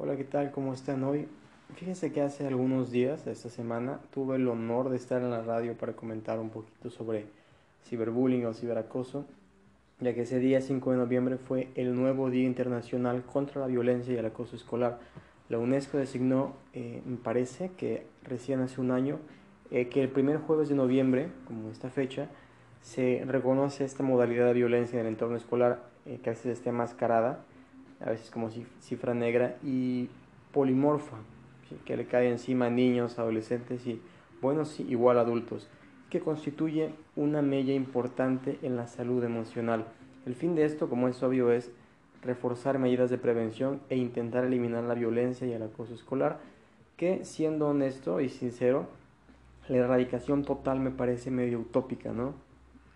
Hola, ¿qué tal? ¿Cómo están hoy? Fíjense que hace algunos días, esta semana, tuve el honor de estar en la radio para comentar un poquito sobre ciberbullying o ciberacoso, ya que ese día 5 de noviembre fue el nuevo Día Internacional contra la Violencia y el Acoso Escolar. La UNESCO designó, eh, me parece que recién hace un año, eh, que el primer jueves de noviembre, como esta fecha, se reconoce esta modalidad de violencia en el entorno escolar eh, que a veces esté mascarada, a veces como cifra negra y polimorfa, que le cae encima a niños, adolescentes y, bueno, sí, igual adultos, que constituye una mella importante en la salud emocional. El fin de esto, como es obvio, es reforzar medidas de prevención e intentar eliminar la violencia y el acoso escolar, que siendo honesto y sincero, la erradicación total me parece medio utópica, ¿no?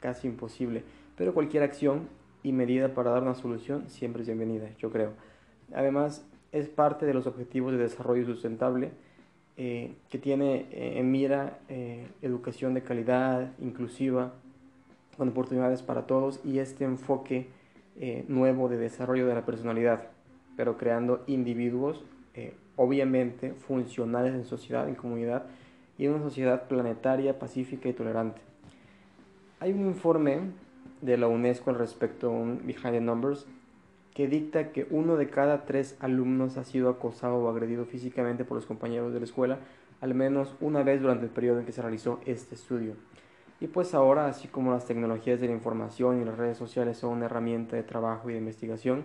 Casi imposible. Pero cualquier acción y medida para dar una solución siempre es bienvenida, yo creo. Además, es parte de los objetivos de desarrollo sustentable eh, que tiene eh, en mira eh, educación de calidad, inclusiva, con oportunidades para todos y este enfoque nuevo de desarrollo de la personalidad, pero creando individuos obviamente funcionales en sociedad, en comunidad y en una sociedad planetaria, pacífica y tolerante. Hay un informe de la UNESCO al respecto, un Behind the Numbers, que dicta que uno de cada tres alumnos ha sido acosado o agredido físicamente por los compañeros de la escuela al menos una vez durante el periodo en que se realizó este estudio. Y pues ahora, así como las tecnologías de la información y las redes sociales son una herramienta de trabajo y de investigación,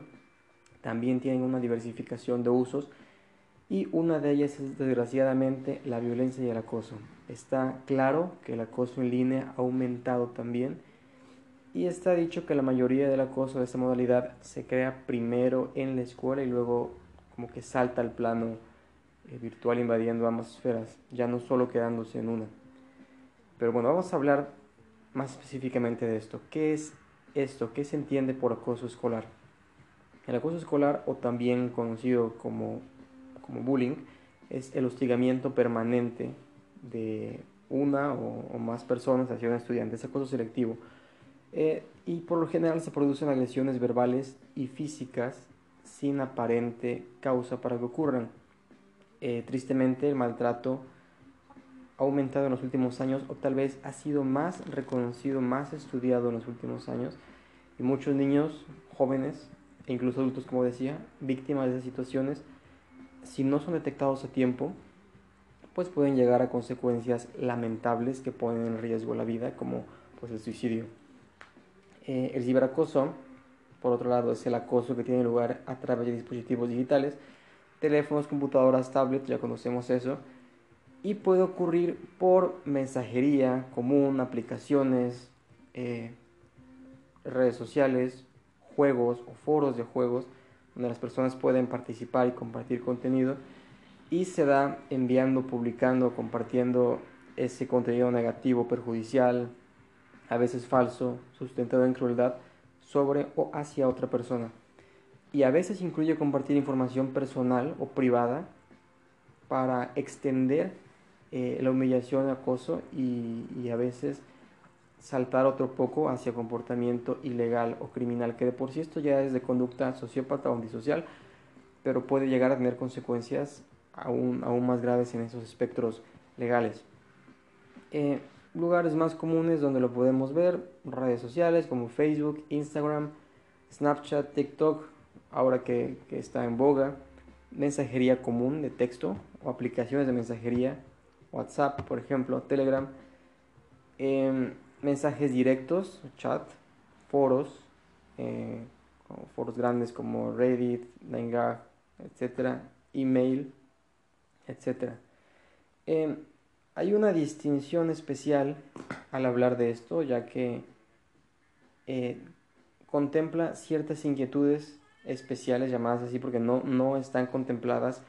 también tienen una diversificación de usos y una de ellas es desgraciadamente la violencia y el acoso. Está claro que el acoso en línea ha aumentado también y está dicho que la mayoría del acoso de esta modalidad se crea primero en la escuela y luego como que salta al plano eh, virtual invadiendo ambas esferas, ya no solo quedándose en una. Pero bueno, vamos a hablar más específicamente de esto. ¿Qué es esto? ¿Qué se entiende por acoso escolar? El acoso escolar, o también conocido como, como bullying, es el hostigamiento permanente de una o, o más personas hacia un estudiante. Es acoso selectivo eh, y por lo general se producen agresiones verbales y físicas sin aparente causa para que ocurran. Eh, tristemente el maltrato ha aumentado en los últimos años o tal vez ha sido más reconocido, más estudiado en los últimos años y muchos niños, jóvenes e incluso adultos, como decía, víctimas de esas situaciones, si no son detectados a tiempo, pues pueden llegar a consecuencias lamentables que ponen en riesgo la vida, como pues el suicidio. Eh, el ciberacoso, por otro lado, es el acoso que tiene lugar a través de dispositivos digitales, teléfonos, computadoras, tablets, ya conocemos eso, y puede ocurrir por mensajería común, aplicaciones, eh, redes sociales, juegos o foros de juegos, donde las personas pueden participar y compartir contenido, y se da enviando, publicando, compartiendo ese contenido negativo, perjudicial, a veces falso, sustentado en crueldad, sobre o hacia otra persona. Y a veces incluye compartir información personal o privada para extender eh, la humillación, acoso y, a veces saltar otro poco hacia comportamiento ilegal o criminal, que de por sí esto ya es de conducta sociópata o antisocial, pero puede llegar a tener consecuencias aún, aún más graves en esos espectros legales. Eh, lugares más comunes donde lo podemos ver, redes sociales como Facebook, Instagram, Snapchat, TikTok, ahora que, está en boga, mensajería común de texto o aplicaciones de mensajería, WhatsApp, por ejemplo, Telegram, em, mensajes directos, chat, foros, eh, foros grandes como Reddit, 9 etcétera, email, etcétera. Em, hay una distinción especial al hablar de esto, ya que eh, contempla ciertas inquietudes especiales, llamadas así, porque no, no están contempladas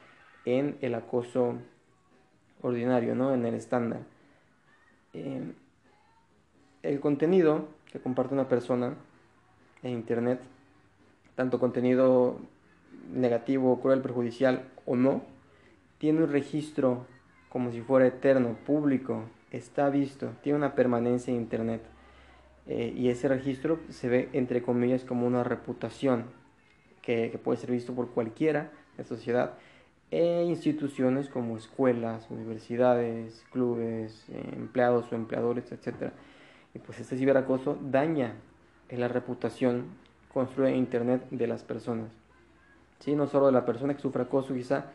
en el acoso ordinario, ¿no? en el estándar. Eh, el contenido que comparte una persona en Internet, tanto contenido negativo, cruel, perjudicial o no, tiene un registro como si fuera eterno, público, está visto, tiene una permanencia en Internet. Eh, y ese registro se ve, entre comillas, como una reputación que, puede ser visto por cualquiera en la sociedad e instituciones como escuelas, universidades, clubes, eh, empleados o empleadores, etc. Y pues este ciberacoso daña la reputación, construye Internet de las personas. ¿Sí? No solo de la persona que sufre acoso quizá,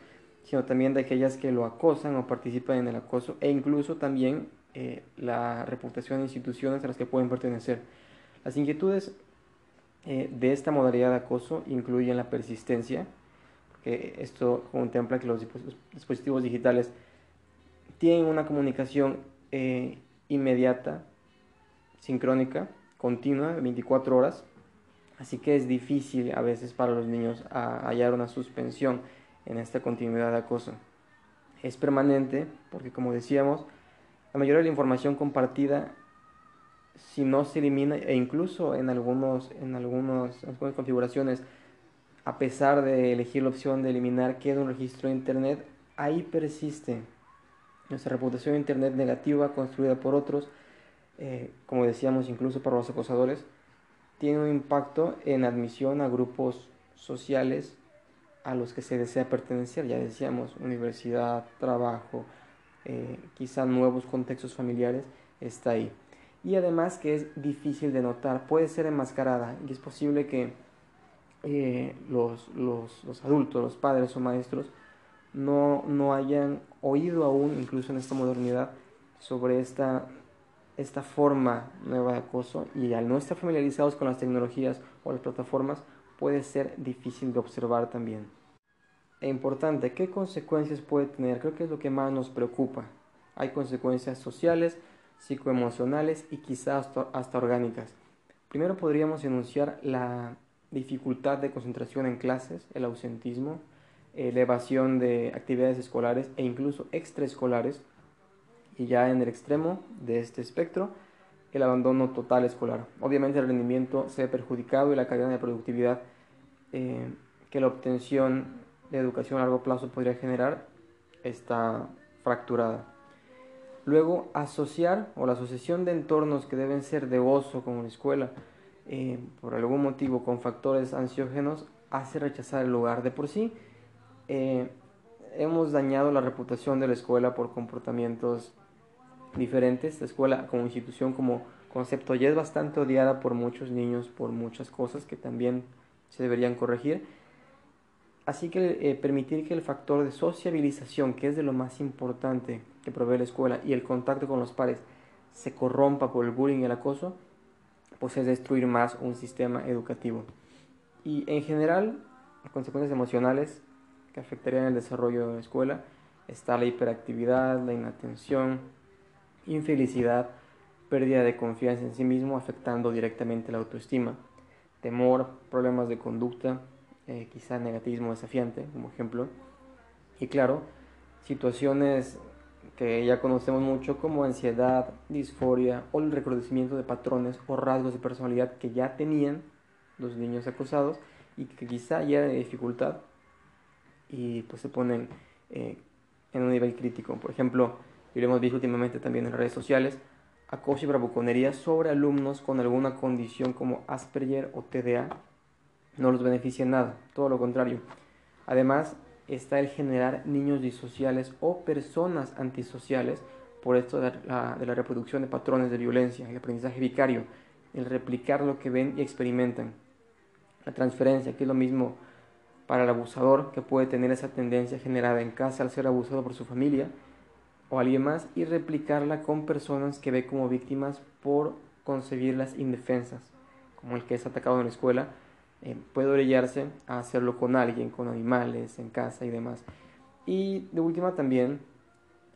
sino también de aquellas que lo acosan o participan en el acoso e incluso también eh, la reputación de instituciones a las que pueden pertenecer. Las inquietudes eh, de esta modalidad de acoso incluyen la persistencia, que esto contempla que los dispositivos digitales tienen una comunicación eh, inmediata, sincrónica, continua, 24 horas, así que es difícil a veces para los niños hallar una suspensión en esta continuidad de acoso. Es permanente porque, como decíamos, la mayoría de la información compartida, si no se elimina, e incluso en, algunos, en, algunos, en algunas configuraciones, a pesar de elegir la opción de eliminar queda un registro de Internet, ahí persiste nuestra reputación de Internet negativa construida por otros, eh, como decíamos, incluso para los acosadores, tiene un impacto en admisión a grupos sociales a los que se desea pertenecer, ya decíamos, universidad, trabajo, eh, quizá nuevos contextos familiares, está ahí. Y además que es difícil de notar, puede ser enmascarada y es posible que eh, los, los, los, adultos, los padres o maestros, no, no hayan oído aún, incluso en esta modernidad, sobre esta, esta forma nueva de acoso y al no estar familiarizados con las tecnologías o las plataformas, puede ser difícil de observar también. E importante, ¿qué consecuencias puede tener? Creo que es lo que más nos preocupa. Hay consecuencias sociales, psicoemocionales y quizás hasta, orgánicas. Primero podríamos enunciar la dificultad de concentración en clases, el ausentismo, elevación de actividades escolares e incluso extraescolares. Y ya en el extremo de este espectro, el abandono total escolar. Obviamente el rendimiento se ve perjudicado y la cadena de productividad eh, que la obtención de educación a largo plazo podría generar está fracturada. Luego, asociar o la asociación de entornos que deben ser de gozo como la escuela, eh, por algún motivo con factores ansiógenos, hace rechazar el lugar. De por sí, eh, hemos dañado la reputación de la escuela por comportamientos diferentes. La escuela como institución, como concepto, ya es bastante odiada por muchos niños, por muchas cosas que también se deberían corregir. Así que eh, permitir que el factor de sociabilización, que es de lo más importante que provee la escuela, y el contacto con los pares se corrompa por el bullying y el acoso, pues es destruir más un sistema educativo. Y en general, consecuencias emocionales que afectarían el desarrollo de la escuela está la hiperactividad, la inatención, infelicidad, pérdida de confianza en sí mismo, afectando directamente la autoestima, temor, problemas de conducta, eh, quizá negativismo desafiante, como ejemplo. Y claro, situaciones que ya conocemos mucho como ansiedad, disforia o el reconocimiento de patrones o rasgos de personalidad que ya tenían los niños acosados y que quizá ya de dificultad y pues se ponen eh, en un nivel crítico. Por ejemplo, y lo hemos visto últimamente también en redes sociales, acoso y bravuconería sobre alumnos con alguna condición como Asperger o TDA no los beneficia en nada, todo lo contrario. Además, está el generar niños disociales o personas antisociales por esto de la, reproducción de patrones de violencia, el aprendizaje vicario, el replicar lo que ven y experimentan. La transferencia, que es lo mismo para el abusador, que puede tener esa tendencia generada en casa al ser abusado por su familia o alguien más, y replicarla con personas que ve como víctimas por concebirlas indefensas, como el que es atacado en la escuela eh, puede orillarse a hacerlo con alguien, con animales, en casa y demás. Y de última también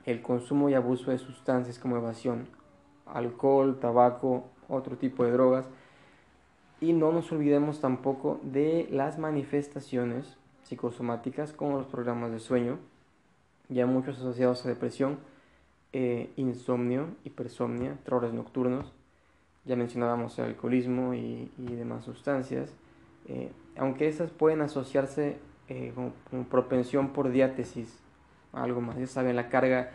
el consumo y abuso de sustancias como evasión, alcohol, tabaco, otro tipo de drogas. Y no nos olvidemos tampoco de las manifestaciones psicosomáticas como los programas de sueño, ya muchos asociados a depresión, eh, insomnio, hipersomnia, terrores nocturnos, ya mencionábamos el alcoholismo y demás sustancias, eh, aunque esas pueden asociarse eh, con, propensión por diátesis, algo más, ya saben, la carga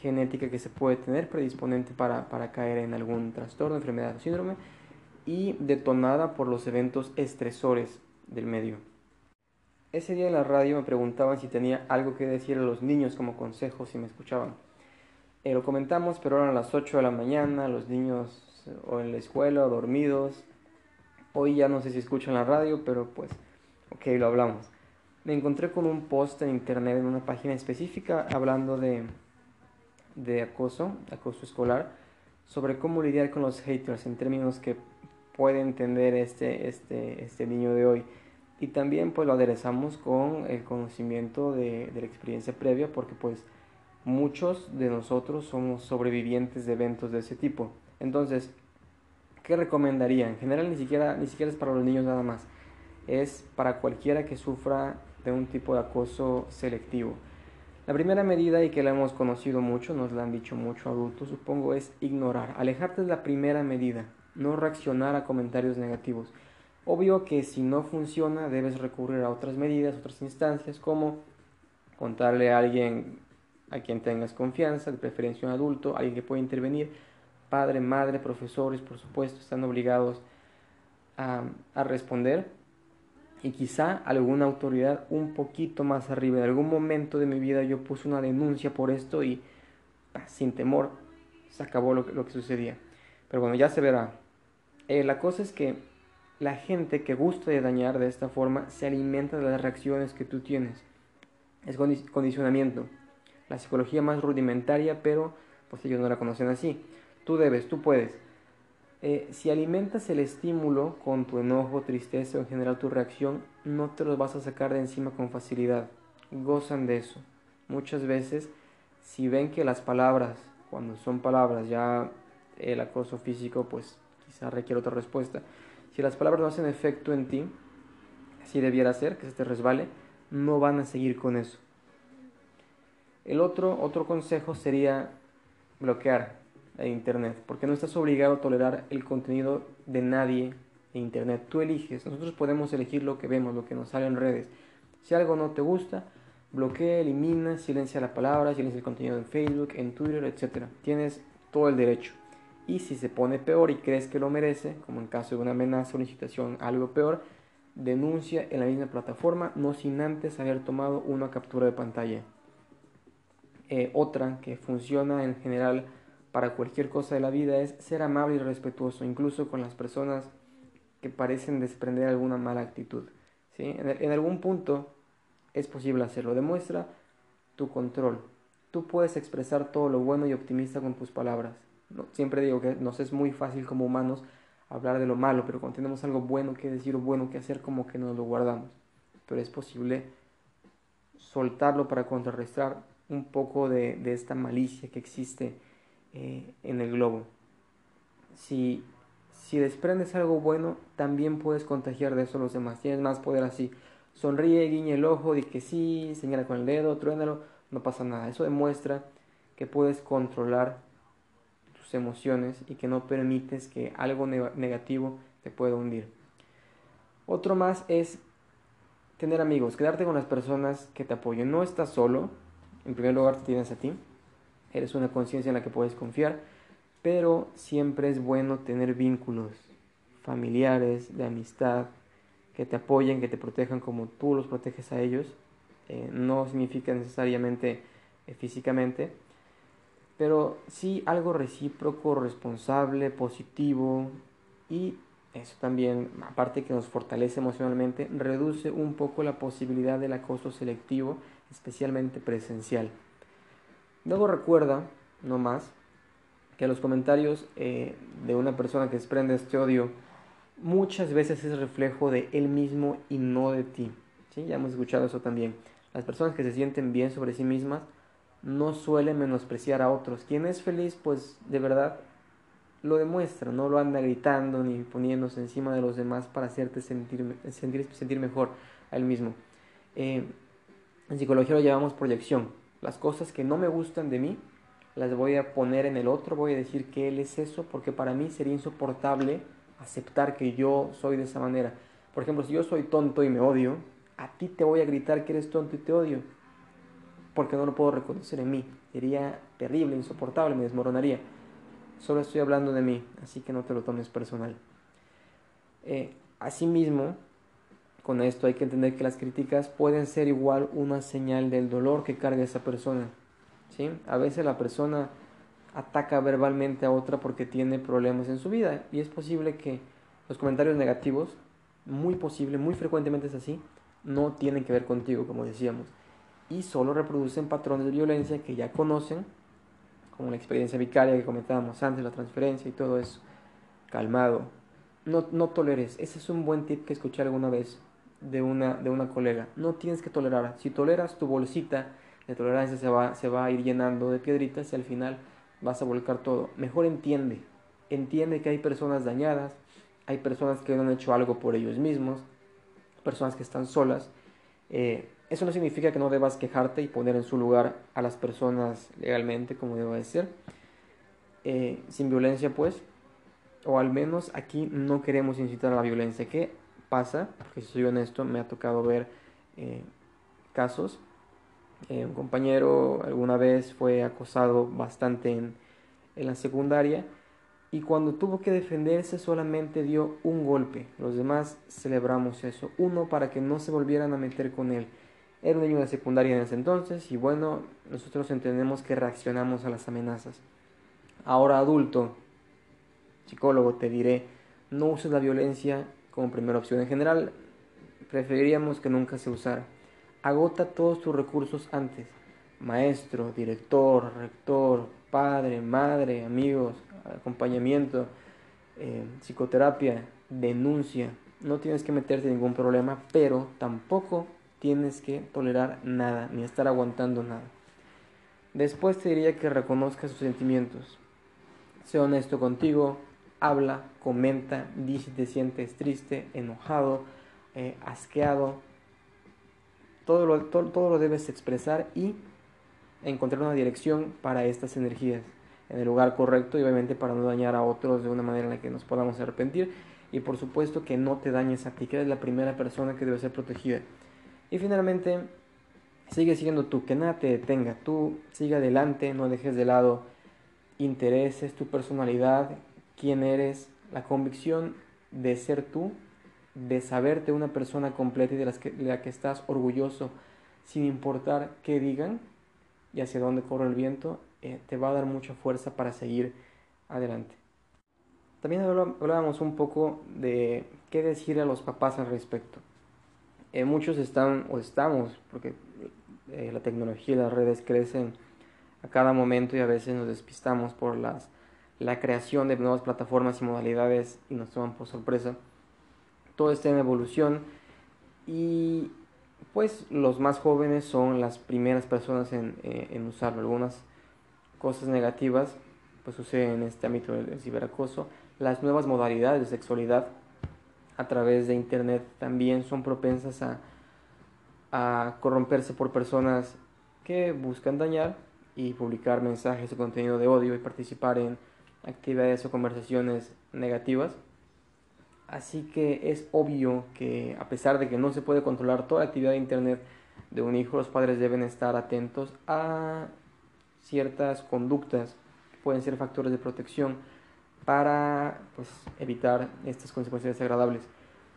genética que se puede tener predisponente para, para caer en algún trastorno, enfermedad o síndrome, y detonada por los eventos estresores del medio. Ese día en la radio me preguntaban si tenía algo que decir a los niños como consejo si me escuchaban. Eh, lo comentamos, pero eran las 8 de la mañana, los niños o en la escuela o dormidos. Hoy ya no sé si escuchan la radio, pero pues, ok, lo hablamos. Me encontré con un post en internet en una página específica hablando de, de acoso, acoso escolar, sobre cómo lidiar con los haters en términos que puede entender este, este, este niño de hoy. Y también pues lo aderezamos con el conocimiento de, de la experiencia previa porque pues muchos de nosotros somos sobrevivientes de eventos de ese tipo. Entonces, ¿qué recomendaría? En general ni siquiera, ni siquiera es para los niños nada más. Es para cualquiera que sufra de un tipo de acoso selectivo. La primera medida, y que la hemos conocido mucho, nos la han dicho mucho adultos, supongo, es ignorar. Alejarte es la primera medida, no reaccionar a comentarios negativos. Obvio que si no funciona debes recurrir a otras medidas, otras instancias, como contarle a alguien a quien tengas confianza, de preferencia un adulto, alguien que pueda intervenir, padre, madre, profesores, por supuesto, están obligados a, a responder y quizá alguna autoridad un poquito más arriba. En algún momento de mi vida yo puse una denuncia por esto y sin temor se acabó lo que, lo que sucedía. Pero bueno, ya se verá. Eh, la cosa es que la gente que gusta de dañar de esta forma se alimenta de las reacciones que tú tienes. Es condicionamiento. La psicología más rudimentaria, pero pues ellos no la conocen así. Tú debes, tú puedes. Eh, si alimentas el estímulo con tu enojo, tristeza o en general tu reacción, no te los vas a sacar de encima con facilidad. Gozan de eso. Muchas veces, si ven que las palabras, cuando son palabras, ya el acoso físico, pues quizá requiere otra respuesta. Si las palabras no hacen efecto en ti, si debiera ser, que se te resbale, no van a seguir con eso. El otro, otro consejo sería bloquear a Internet, porque no estás obligado a tolerar el contenido de nadie en Internet. Tú eliges, nosotros podemos elegir lo que vemos, lo que nos sale en redes. Si algo no te gusta, bloquea, elimina, silencia la palabra, silencia el contenido en Facebook, en Twitter, etc. Tienes todo el derecho. Y si se pone peor y crees que lo merece, como en caso de una amenaza una incitación algo peor, denuncia en la misma plataforma, no sin antes haber tomado una captura de pantalla. Eh, otra que funciona en general para cualquier cosa de la vida es ser amable y respetuoso, incluso con las personas que parecen desprender alguna mala actitud. ¿sí? En algún punto es posible hacerlo. Demuestra tu control. Tú puedes expresar todo lo bueno y optimista con tus palabras siempre digo que nos es muy fácil como humanos hablar de lo malo, pero cuando tenemos algo bueno que decir o bueno que hacer, como que nos lo guardamos. Pero es posible soltarlo para contrarrestar un poco de, de esta malicia que existe eh, en el globo. Si, si desprendes algo bueno, también puedes contagiar de eso a los demás. Tienes más poder así. Sonríe, guiñe el ojo, di que sí, señala con el dedo, truénalo, no pasa nada. Eso demuestra que puedes controlar emociones y que no permites que algo negativo te pueda hundir. Otro más es tener amigos, quedarte con las personas que te apoyen. No estás solo, en primer lugar te tienes a ti, eres una conciencia en la que puedes confiar, pero siempre es bueno tener vínculos familiares, de amistad, que te apoyen, que te protejan como tú los proteges a ellos. Eh, no significa necesariamente eh, físicamente, pero sí algo recíproco, responsable, positivo y eso también, aparte que nos fortalece emocionalmente, reduce un poco la posibilidad del acoso selectivo, especialmente presencial. Luego recuerda, no más, que los comentarios eh, de una persona que desprende este odio muchas veces es reflejo de él mismo y no de ti. ¿Sí? Ya hemos escuchado eso también. Las personas que se sienten bien sobre sí mismas no suele menospreciar a otros. Quien es feliz, pues de verdad lo demuestra, no lo anda gritando ni poniéndose encima de los demás para hacerte sentir, sentir, sentir mejor a él mismo. Eh, en psicología lo llamamos proyección. Las cosas que no me gustan de mí, las voy a poner en el otro, voy a decir que él es eso, porque para mí sería insoportable aceptar que yo soy de esa manera. Por ejemplo, si yo soy tonto y me odio, a ti te voy a gritar que eres tonto y te odio porque no lo puedo reconocer en mí. Sería terrible, insoportable, me desmoronaría. Solo estoy hablando de mí, así que no te lo tomes personal. Eh, asimismo, Con esto hay que entender que las críticas pueden ser igual una señal del dolor que carga esa persona. ¿sí? A veces la persona ataca verbalmente a otra porque tiene problemas en su vida y es posible que los comentarios negativos, muy posible, muy frecuentemente es así, no tienen que ver contigo, como decíamos, y solo reproducen patrones de violencia que ya conocen, como la experiencia vicaria que comentábamos antes, la transferencia y todo eso. Calmado, no, no toleres, ese es un buen tip que escuché alguna vez de una, de una colega, no tienes que tolerar, si toleras tu bolsita de tolerancia se va, se va a ir llenando de piedritas y al final vas a volcar todo. Mejor entiende, entiende que hay personas dañadas, hay personas que no han hecho algo por ellos mismos, personas que están solas. Eh, eso no significa que no debas quejarte y poner en su lugar a las personas legalmente, como debe ser. Eh, sin violencia, pues, o al menos aquí no queremos incitar a la violencia. ¿Qué pasa? Porque si soy honesto, me ha tocado ver eh, casos eh, un compañero alguna vez fue acosado bastante en la secundaria y cuando tuvo que defenderse solamente dio un golpe. Los demás celebramos eso. Uno para que no se volvieran a meter con él. Era un niño de secundaria en ese entonces y bueno, nosotros entendemos que reaccionamos a las amenazas. Ahora adulto, psicólogo, te diré, no uses la violencia como primera opción. En general, preferiríamos que nunca se usara agota todos tus recursos antes. Maestro, director, rector, padre, madre, amigos, acompañamiento, eh, psicoterapia, denuncia. No tienes que meterte en ningún problema, pero tampoco tienes que tolerar nada, ni estar aguantando nada. Después te diría que reconozcas sus sentimientos. Sé honesto contigo, habla, comenta, di si te sientes triste, enojado, eh, asqueado, todo lo, todo, lo debes expresar y encontrar una dirección para estas energías en el lugar correcto y obviamente para no dañar a otros de una manera en la que nos podamos arrepentir y por supuesto que no te dañes a ti, que eres la primera persona que debe ser protegida. Y finalmente, sigue siendo tú, que nada te detenga, tú sigue adelante, no dejes de lado intereses, tu personalidad, quién eres, la convicción de ser tú de saberte una persona completa y de, las que, la que estás orgulloso, sin importar qué digan y hacia dónde corre el viento, eh, te va a dar mucha fuerza para seguir adelante. También hablábamos un poco de qué decir a los papás al respecto. Eh, muchos están o estamos, porque eh, la tecnología y las redes crecen a cada momento y a veces nos despistamos por las, la creación de nuevas plataformas y modalidades y nos toman por sorpresa todo está en evolución y pues los más jóvenes son las primeras personas en, eh, usarlo. Algunas cosas negativas pues suceden en este ámbito del ciberacoso. Las nuevas modalidades de sexualidad a través de internet también son propensas a, corromperse por personas que buscan dañar y publicar mensajes o contenido de odio y participar en actividades o conversaciones negativas. Así que es obvio que a pesar de que no se puede controlar toda la actividad de Internet de un hijo, los padres deben estar atentos a ciertas conductas que pueden ser factores de protección para pues, evitar estas consecuencias desagradables.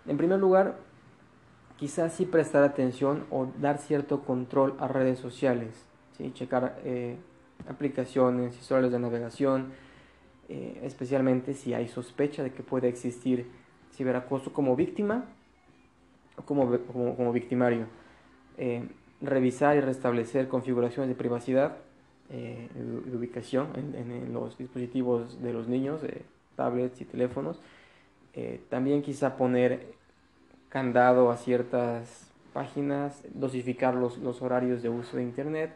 En primer lugar, quizás sí prestar atención o dar cierto control a redes sociales, ¿sí? checar eh, aplicaciones, historiales de navegación, eh, especialmente si hay sospecha de que puede existir ciberacoso como víctima o como, como, victimario. Eh, revisar y restablecer configuraciones de privacidad eh, de ubicación en, los dispositivos de los niños, tablets y teléfonos. Eh, también quizá poner candado a ciertas páginas, dosificar los, los, horarios de uso de Internet,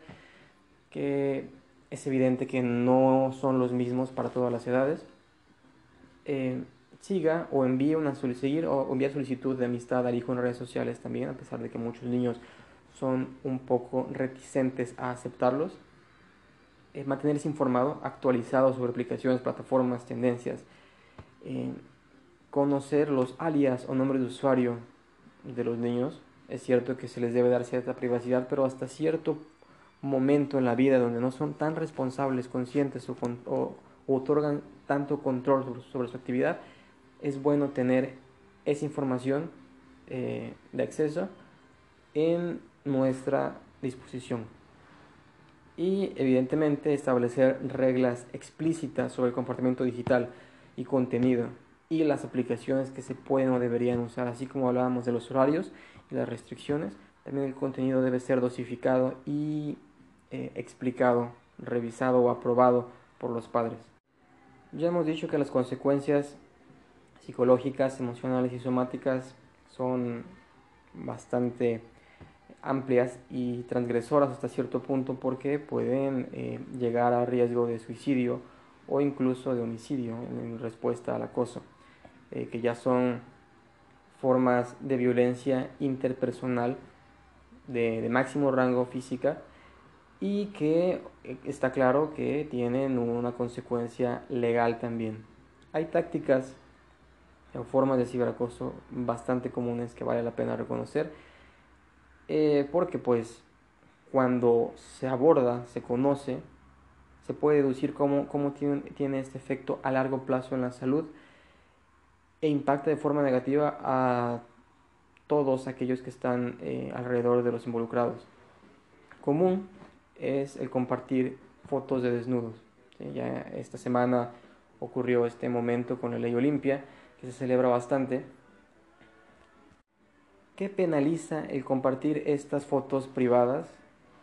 que es evidente que no son los mismos para todas las edades siga o envíe una solicitud o envíe solicitud de amistad al hijo en redes sociales también, a pesar de que muchos niños son un poco reticentes a aceptarlos. Eh, mantenerse informado, actualizado sobre aplicaciones, plataformas, tendencias. Eh, conocer los alias o nombres de usuario de los niños. Es cierto que se les debe dar cierta privacidad, pero hasta cierto momento en la vida donde no son tan responsables, conscientes o, otorgan tanto control sobre su actividad, es bueno tener esa información eh, de acceso en nuestra disposición. Y evidentemente establecer reglas explícitas sobre el comportamiento digital y contenido y las aplicaciones que se pueden o deberían usar, así como hablábamos de los horarios y las restricciones, también el contenido debe ser dosificado y eh, explicado, revisado o aprobado por los padres. Ya hemos dicho que las consecuencias psicológicas, emocionales y somáticas son bastante amplias y transgresoras hasta cierto punto porque pueden eh, llegar a riesgo de suicidio o incluso de homicidio en respuesta al acoso, eh, que ya son formas de violencia interpersonal de, de, máximo rango física y que eh, está claro que tienen una consecuencia legal también. Hay tácticas o formas de ciberacoso bastante comunes que vale la pena reconocer eh, porque pues cuando se aborda, se conoce, se puede deducir cómo, cómo tiene, tiene, este efecto a largo plazo en la salud e impacta de forma negativa a todos aquellos que están eh, alrededor de los involucrados. Común es el compartir fotos de desnudos. Ya esta semana ocurrió este momento con la ley Olimpia, que se celebra bastante ¿Qué penaliza el compartir estas fotos privadas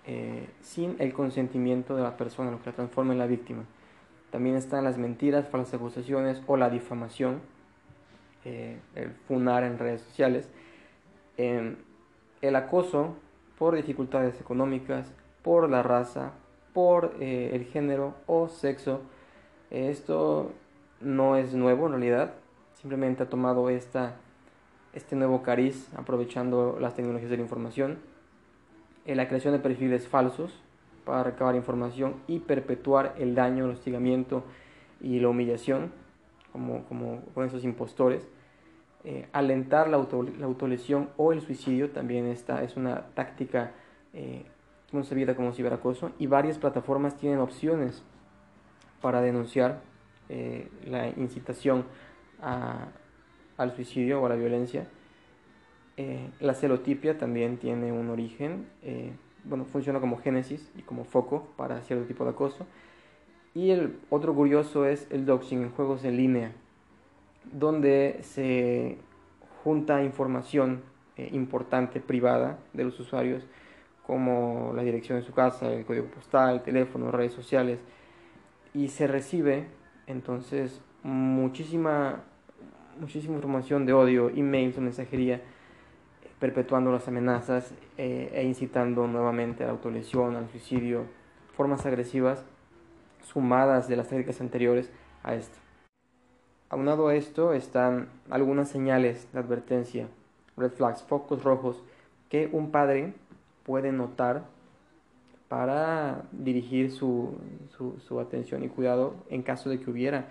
eh, sin el consentimiento de la persona, lo que la transforma en la víctima? También están las mentiras, falsas acusaciones o la difamación, eh, el funar en redes sociales, el acoso por dificultades económicas, por la raza, por eh, el género o sexo. esto no es nuevo en realidad, simplemente ha tomado esta este nuevo cariz aprovechando las tecnologías de la información, en la creación de perfiles falsos para recabar información y perpetuar el daño, el hostigamiento y la humillación, como, como con esos impostores. Eh, alentar la, la, autolesión o el suicidio también está, es una táctica eh, concebida como ciberacoso y varias plataformas tienen opciones para denunciar eh, la incitación a, al suicidio o a la violencia. Eh, la celotipia también tiene un origen, eh, bueno, funciona como génesis y como foco para cierto tipo de acoso. Y el otro curioso es el doxing en juegos en línea, donde se junta información eh, importante privada de los usuarios, como la dirección de su casa, el código postal, el teléfono, redes sociales, y se recibe entonces muchísima muchísima información de odio, emails mensajería, perpetuando las amenazas eh, e incitando nuevamente a la autolesión, al suicidio, formas agresivas sumadas de las técnicas anteriores a esto. Aunado a esto están algunas señales de advertencia, red flags, focos rojos, que un padre puede notar para dirigir su, su, atención y cuidado en caso de que hubiera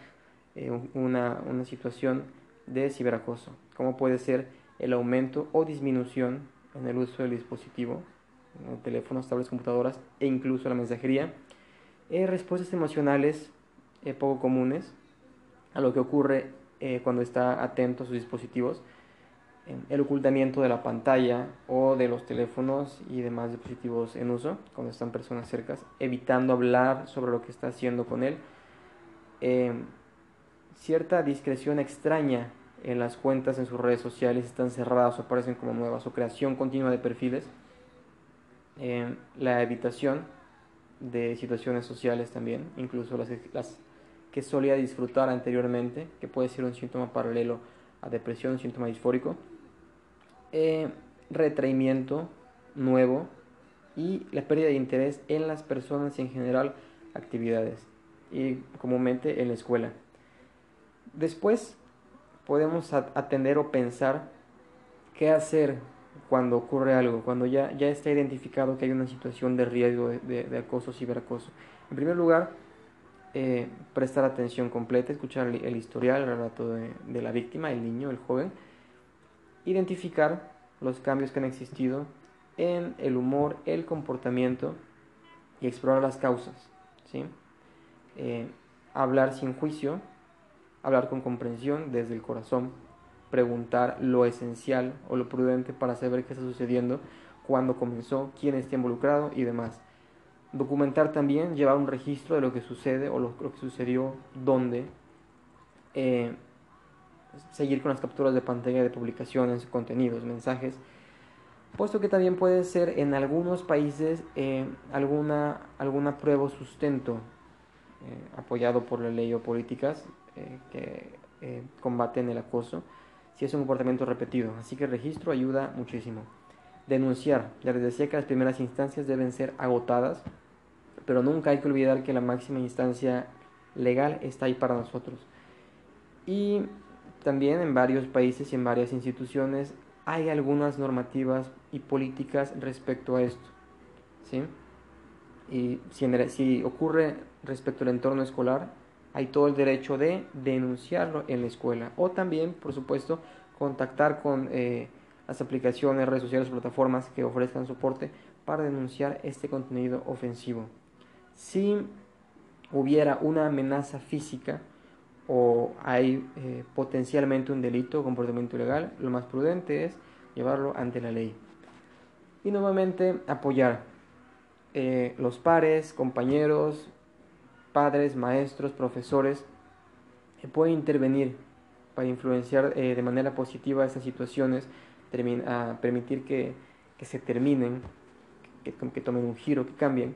eh, una, una situación de ciberacoso, como puede ser el aumento o disminución en el uso del dispositivo, teléfonos, tablets, computadoras e incluso la mensajería, eh, respuestas emocionales eh, poco comunes a lo que ocurre eh, cuando está atento a sus dispositivos, el ocultamiento de la pantalla o de los teléfonos y demás dispositivos en uso cuando están personas cercas, evitando hablar sobre lo que está haciendo con él, cierta discreción extraña en las cuentas en sus redes sociales, están cerradas o aparecen como nuevas, o creación continua de perfiles, la evitación de situaciones sociales también, incluso las, las, que solía disfrutar anteriormente, que puede ser un síntoma paralelo a depresión, un síntoma disfórico, eh, retraimiento nuevo y la pérdida de interés en las personas y en general actividades, y comúnmente en la escuela. Después podemos atender o pensar qué hacer cuando ocurre algo, cuando ya, ya está identificado que hay una situación de riesgo de, de, acoso, ciberacoso. En primer lugar, eh, prestar atención completa, escuchar el, historial, el relato de, de, la víctima, el niño, el joven, identificar los cambios que han existido en el humor, el comportamiento y explorar las causas. ¿sí? Eh, hablar sin juicio, hablar con comprensión desde el corazón preguntar lo esencial o lo prudente para saber qué está sucediendo, cuándo comenzó, quién está involucrado y demás. Documentar también, llevar un registro de lo que sucede o lo, que sucedió, dónde. Eh, seguir con las capturas de pantalla de publicaciones, contenidos, mensajes, puesto que también puede ser en algunos países eh, alguna, alguna prueba o sustento eh, apoyado por la ley o políticas que combaten el acoso si es un comportamiento repetido. Así que el registro ayuda muchísimo. Denunciar. Les decía que las primeras instancias deben ser agotadas, pero nunca hay que olvidar que la máxima instancia legal está ahí para nosotros. Y también en varios países y en varias instituciones hay algunas normativas y políticas respecto a esto. ¿sí? Y si ocurre respecto al entorno escolar, hay todo el derecho de denunciarlo en la escuela. O también, por supuesto, contactar con eh, las aplicaciones, redes sociales, plataformas que ofrezcan soporte para denunciar este contenido ofensivo. Si hubiera una amenaza física o hay eh, potencialmente un delito o comportamiento ilegal, lo más prudente es llevarlo ante la ley. Y nuevamente apoyar eh, los pares, compañeros, padres, maestros, profesores, que pueden intervenir para influenciar eh, de manera positiva esas situaciones, a permitir que, se terminen, que, que tomen un giro, que cambien.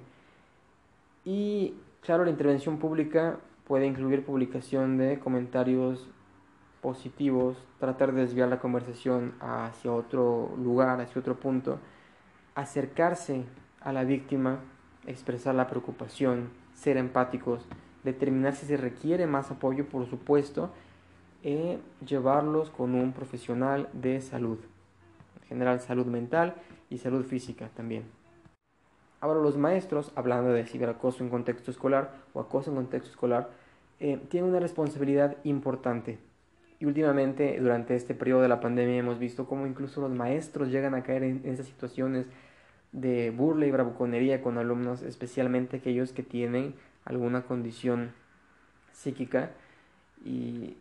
Y claro, la intervención pública puede incluir publicación de comentarios positivos, tratar de desviar la conversación hacia otro lugar, hacia otro punto, acercarse a la víctima, expresar la preocupación, ser empáticos, determinar si se requiere más apoyo, por supuesto, y llevarlos con un profesional de salud, en general salud mental y salud física también. Ahora los maestros, hablando de ciberacoso en contexto escolar o acoso en contexto escolar, eh, tienen una responsabilidad importante. Y últimamente, durante este periodo de la pandemia, hemos visto cómo incluso los maestros llegan a caer en esas situaciones de burla y bravuconería con alumnos, especialmente aquellos que tienen alguna condición psíquica y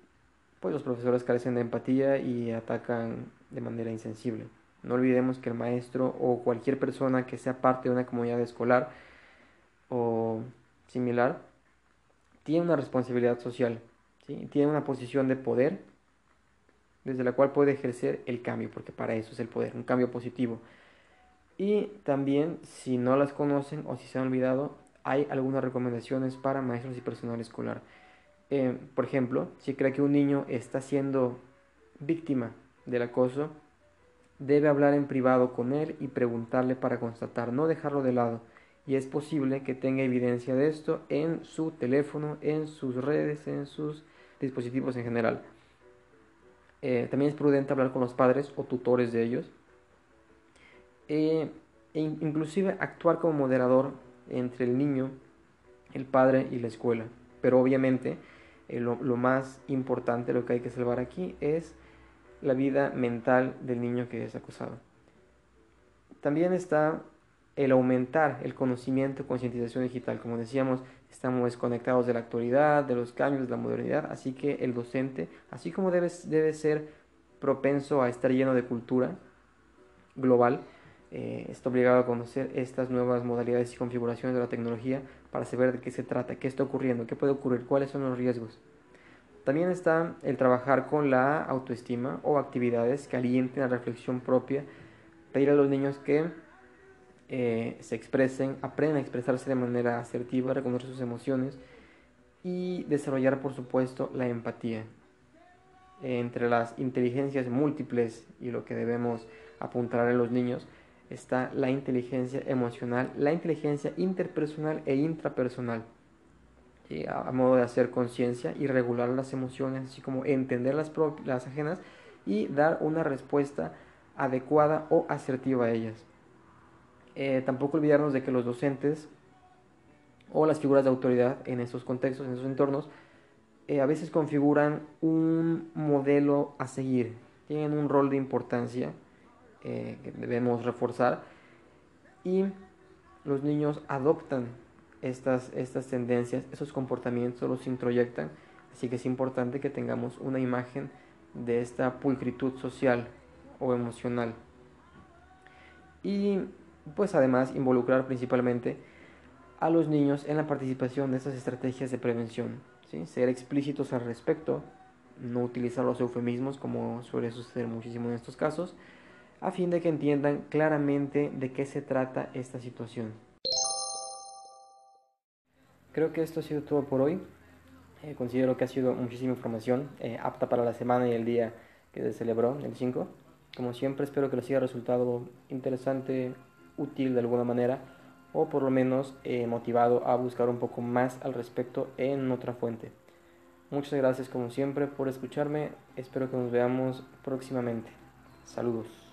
pues los profesores carecen de empatía y atacan de manera insensible. No olvidemos que el maestro o cualquier persona que sea parte de una comunidad escolar o similar tiene una responsabilidad social, tiene una posición de poder desde la cual puede ejercer el cambio, porque para eso es el poder, un cambio positivo. Y también, si no las conocen o si se han olvidado, hay algunas recomendaciones para maestros y personal escolar. Eh, por ejemplo, si cree que un niño está siendo víctima del acoso, debe hablar en privado con él y preguntarle para constatar, no dejarlo de lado. Y es posible que tenga evidencia de esto en su teléfono, en sus redes, en sus dispositivos en general. Eh, también es prudente hablar con los padres o tutores de ellos eh, e inclusive actuar como moderador entre el niño, el padre y la escuela. Pero obviamente eh, lo, más importante, lo que hay que salvar aquí es la vida mental del niño que es acusado. También está el aumentar el conocimiento, concientización digital. Como decíamos, estamos desconectados de la actualidad, de los cambios, de la modernidad, así que el docente, así como debe, debe ser propenso a estar lleno de cultura global, eh, está obligado a conocer estas nuevas modalidades y configuraciones de la tecnología para saber de qué se trata, qué está ocurriendo, qué puede ocurrir, cuáles son los riesgos. También está el trabajar con la autoestima o actividades que alienten la reflexión propia, pedir a los niños que eh, se expresen, aprendan a expresarse de manera asertiva, reconocer sus emociones y desarrollar, por supuesto, la empatía. Entre las inteligencias múltiples y lo que debemos apuntar en los niños, está la inteligencia emocional, la inteligencia interpersonal e intrapersonal. a, modo de hacer conciencia y regular las emociones, así como entender las, las ajenas y dar una respuesta adecuada o asertiva a ellas. Eh, tampoco olvidarnos de que los docentes o las figuras de autoridad en esos contextos, en esos entornos, eh, a veces configuran un modelo a seguir, tienen un rol de importancia eh, que debemos reforzar y los niños adoptan estas, estas tendencias, esos comportamientos, los introyectan, así que es importante que tengamos una imagen de esta pulcritud social o emocional. Y pues además involucrar principalmente a los niños en la participación de estas estrategias de prevención. ¿sí? Ser explícitos al respecto, no utilizar los eufemismos como suele suceder muchísimo en estos casos, a fin de que entiendan claramente de qué se trata esta situación. Creo que esto ha sido todo por hoy. Eh, considero que ha sido muchísima información eh, apta para la semana y el día que se celebró, el 5. Como siempre, espero que les haya resultado interesante, útil de alguna manera, o por lo menos eh, motivado a buscar un poco más al respecto en otra fuente. Muchas gracias como siempre por escucharme, espero que nos veamos próximamente. Saludos.